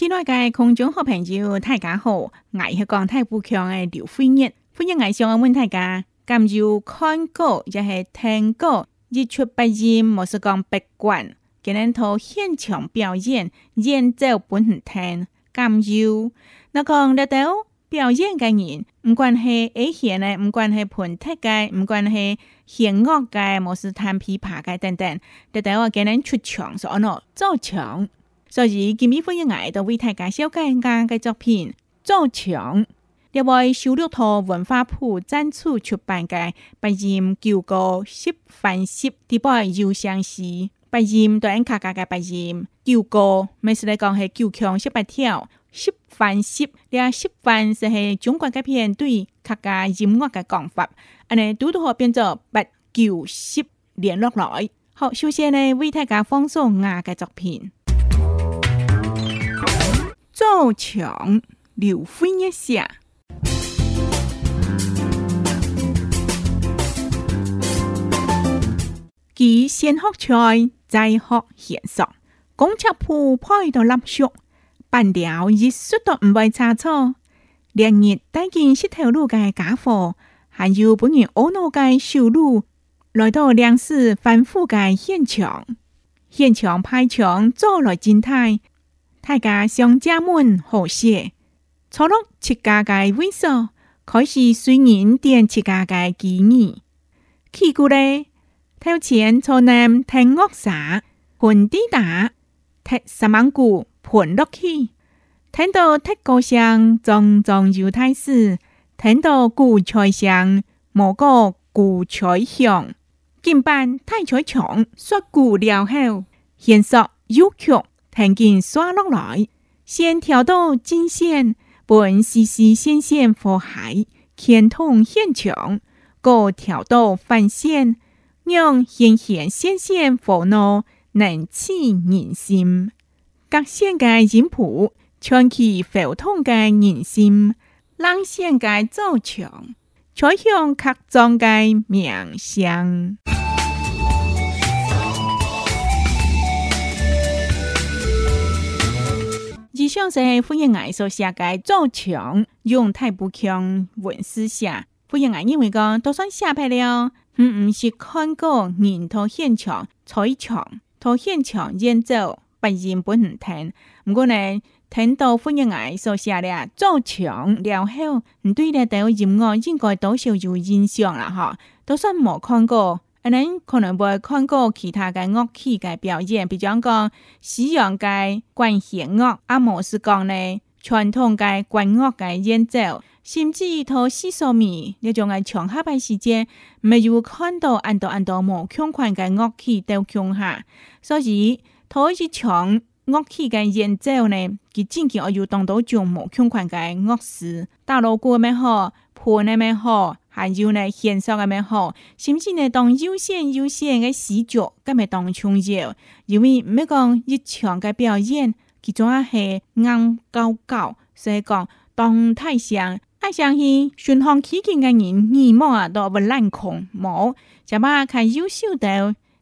亲爱的观众和朋友，大家好！我是讲太不强的刘飞燕，欢迎艾上我们大家。感受看歌，也是听歌，日出不音，冇是讲闭关。今能头现场表演，演奏本身听。感受，那讲得到表演嘅人，唔关系乐器咧，唔关系盘踢嘅，唔关系弦乐嘅，冇是弹琵琶嘅等等。得到我今能出场，上咯做场。所以，今次分享我同为大家介绍我嘅作品《赵强》，另外收录喺文化部展出出版嘅《白岩九歌》《十番十》第八又相似。白岩同卡卡家嘅白岩，旧歌每次来讲系九强十八条，《十番十》咧，《十反》是系中国嘅片对客家音乐嘅讲法，安尼都都可变做八九十联络来。好，首先咧为大家放送我嘅作品。Cao Trọng, Liễu Phi Nhé Xạ. học trời, dạy học hiện sọng. Công chấp phù phơi đồ lập dụng. Bản đảo ý xuất đồ ẩm bài trà cho. Điện nhiệt tay kinh xích theo lưu gai cá phổ. Hà dù bố nhìn ố nô gai siêu lưu. Lời đồ đàn sư phán phụ gai hiện trọng. Hiện trường 拍墙做了静态。大家商家们好些，初六七家街位所开始，虽然点七家街几日，去过来，头前坐南听歌耍，混地打，听十芒果盘落去，听到铁高声，重重犹开始，听到古彩香，莫过古彩香，今晚太彩场说古了后，现说有剧。弹琴耍落来，先挑到金线，拨丝丝先纤佛海，牵通现场，再挑到凡线，让纤纤纤纤佛怒，难起人心。各线该音谱，串起佛通该人心，让线该奏强，吹向刻庄该梦想。以上是福尔爱说写界》做强，用太不强稳思下。福尔爱认为个都算下派了，嗯，是看过。人他现场才强；他现场演奏，不言不能听。不过呢，听到《福尔爱说写的做强了后，你对那条人物应该多少有印象了哈？都算没看过。你可能会看过其他嘅乐器嘅表演，比方讲讲西洋嘅管弦乐，阿莫斯讲呢传统嘅管乐嘅演奏，甚至于套西索米，你种佢场合排时间，咪要看到按到按到冇强权嘅乐器都强下，所以头一长乐器嘅演奏呢，佢真系要有当到掌握强权嘅乐师，打落过咩好。看的蛮好，还有呢，现索的蛮好，甚至呢，当有线有闲的死角，跟咪当穿越，因为唔咪讲一场嘅表演，其中阿系硬高高，所以讲当太上，爱上信巡行起见嘅人，二毛啊都不忍看，冇，只把佮优秀到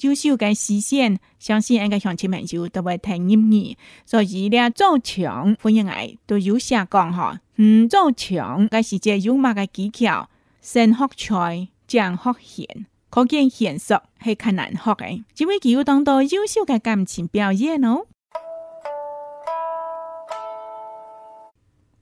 优秀嘅视线，相信人该乡亲朋友都会睇入所以咧做强婚姻爱都有下降吼。唔做强，嘅是借用物嘅技巧，先学才，將學現。可見現實係較難學嘅，只會要當到優秀嘅感情表演咯。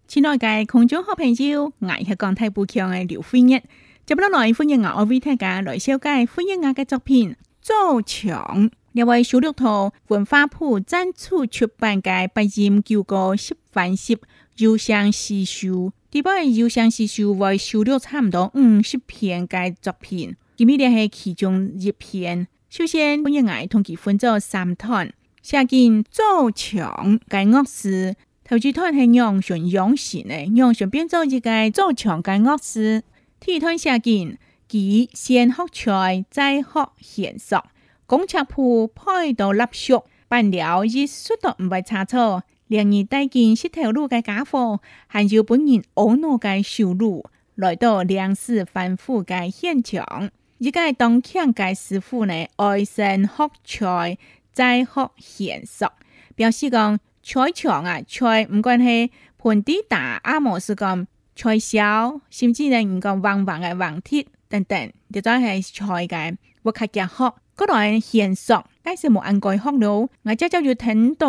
親愛嘅空中好朋友，我係講太不強嘅劉惠月，接落來歡迎我愛 V 聽嘅來小介歡迎我嘅作品《做牆》，因為小綠圖文化部贊助出版嘅八音九個十番十。《忧伤诗修》第八，《邮箱私修》共收了差不多五十篇该作品，今日联系其中一篇。首先，我应该同佮分作三段，下见做强该恶事，头几段系让宣扬时的，让先变做一个做强该恶事。第二段下见，即先学菜，再学贤爽。工尺铺派到立熟，办了一丝都唔会差错。梁二带件石头路的家伙，还有本人懊恼的收入，来到梁氏反腐的现场。而个当强的师傅呢，爱生学菜，再学娴熟，表示讲菜场啊，菜唔管系盆地大，阿莫是讲菜小，甚至呢唔讲黄黄的黄铁等等，就咁系菜嘅，我睇而家学嗰类娴熟。介是冇按改學咯，我只就要等待，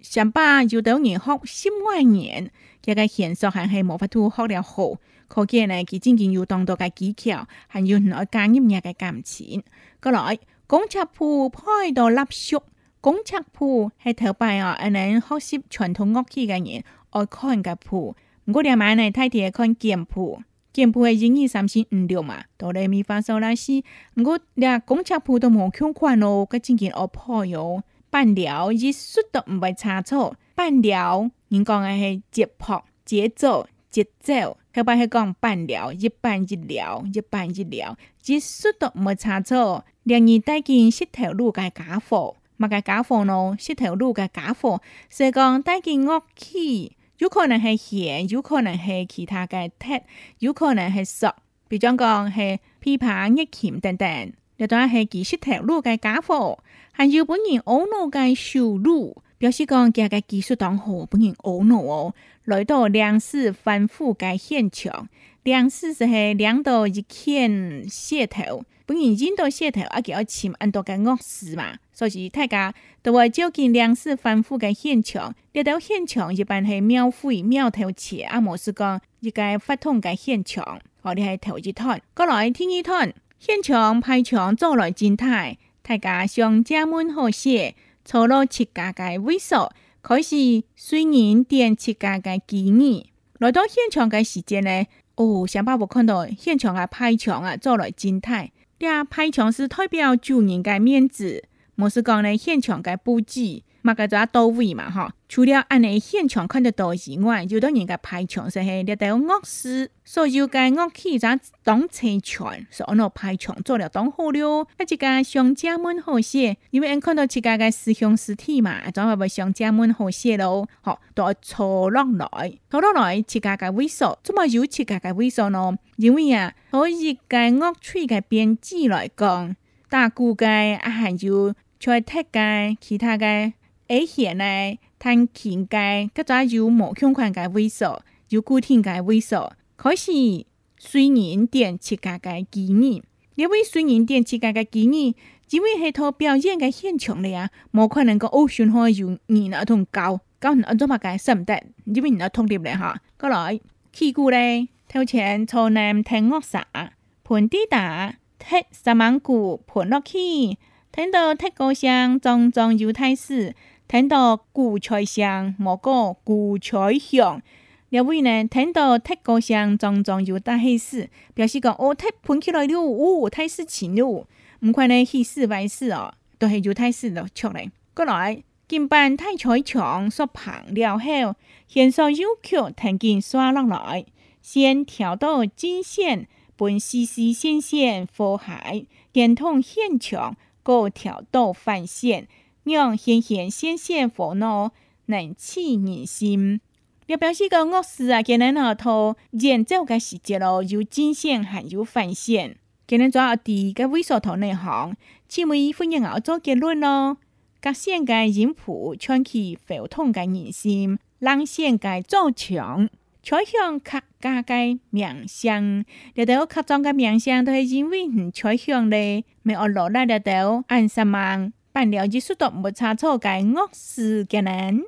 想把要到人學心外人，一個現實還係冇法度學了好，可見呢佢真正要當到嘅技巧，還要來加入人嘅感情。過來，公尺譜派到蠟燭，公尺譜係頭擺哦，係能學習傳統樂器嘅人愛看嘅譜，唔過你買嚟睇睇看劍譜。见不，诶英语三星五了嘛？哆来咪发烧拉毋过连公车铺都冇抢款咯，个真件哦，破哟！半条一速都毋会差错，半条人讲诶系节拍、节奏、节奏。后摆去讲半条，一办一了，一办一了，一速都毋会差错。两日带进石头路嘅假货，乜个假货咯？石头路嘅假货，所以讲带进乐器。有可能系咸，有可能系其他嘅特，有可能系熟，比方讲系皮盘、热钳等等，又当系技术特多嘅家伙，还有本人懊恼嘅羞辱，表示讲今日技术党好本人懊恼哦。来到两市反复嘅现场，两市就系两度一欠噱头。本人引导线头啊，叫要潜很多个恶事嘛。所以大家都会接近粮食丰复的现场。来到现场，一般系秒灰秒头前啊，冇是讲一个发痛的现场。我哋系头一滩，过来第二滩。现场拍墙做来静态，大家上家门河线，坐落企家嘅位数，开始虽然点企家嘅建议。来到现场嘅时间呢，哦，上把我看到现场啊，拍墙啊，做来静态。对啊，拍墙是代表主人的面子，唔是讲咧现场的布置。嘛，个做到位嘛，吼，除了安尼现场看到当以外，就当人家排墙说嘿立到恶尸，所以该恶器咱当车全，所以个排墙做了当好了。一家个商家们和谐，因为因看到自家个师兄师体嘛，总会被商家们和谐咯？吼，都错落来，错落来，自家个为什怎么有只个个为什呢？因为啊，从一个恶趣个编制来讲，大估计啊，还就菜踢街，其他个。而且呢，趁前界各種有無相關嘅位數，有固定嘅位數，可是雖然點設計嘅紀念，因為雖然點設計嘅紀念，只會係套表演嘅現場嚟啊，冇可能個偶像可以用人啊同教教人啊做乜嘅心得，因為人啊通啲嚟嚇。過來，屁股咧，頭前朝南聽樂啥，盤地打，踢三萬股盤落去，聽到踢高聲，裝裝猶太史。听到鼓吹声，莫过鼓吹响，两位呢听到踢球声，常常有大喜事。表示讲哦，踢碰起来喽，我踢失球喽。唔快呢，喜事坏事哦，都系有踢失了出来。过来，今办太球墙说旁了后，先说右脚腾劲刷落来，先跳到金线，分丝丝线线火海，连通线墙，再跳到反线。让闲闲、显现烦恼难起人心。要表示个恶事啊，给人头然这个时节咯，有惊现，还有犯现。给人在学地个猥琐头内行，请问一分一做结论咯。各乡个音符串起沸腾个人心，让现个造墙，彩像客家个名声，了到客家个名声，都是因为你彩像嘞，没有落来了头安什么？辦了藝術節，冇差錯嘅惡事嘅人。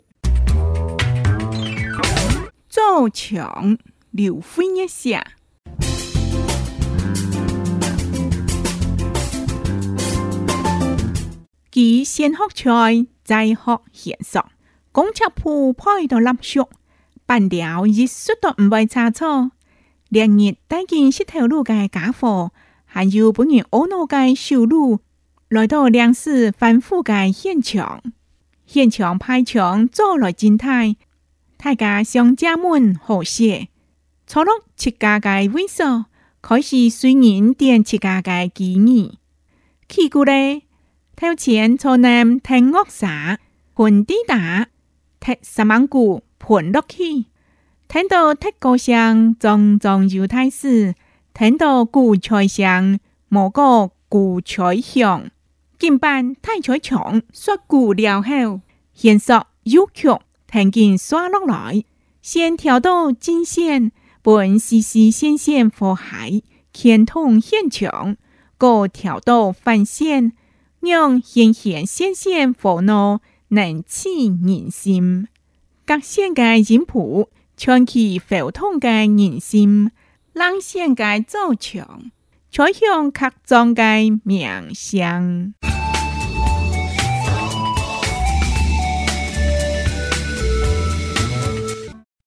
做牆劉歡一下，佢先學菜，再學欣賞。公尺鋪派到立雪，辦了藝術節唔會差錯。連日帶件石頭路嘅家伙，還有本人懊惱嘅修路。来到粮食反复的现场，现场拍场做了金探。大家商家们和谐初六七家街尾数，开始随人点七家街记忆。去过嘞，掏钱坐南听恶耍，混滴打，踢什么苦混落去，听到踢高声，重重犹太死；听到鼓吹声，莫过鼓吹响。肩板太采长，锁骨撩后，肩索悠曲，听见刷落来。先调到金线，本丝丝纤纤火海，肩痛现长。再调到反线，让纤纤纤纤火怒，能起人心。各线嘅肩谱，穿起浮痛嘅人心，冷线嘅造成，彩向刻庄嘅名声。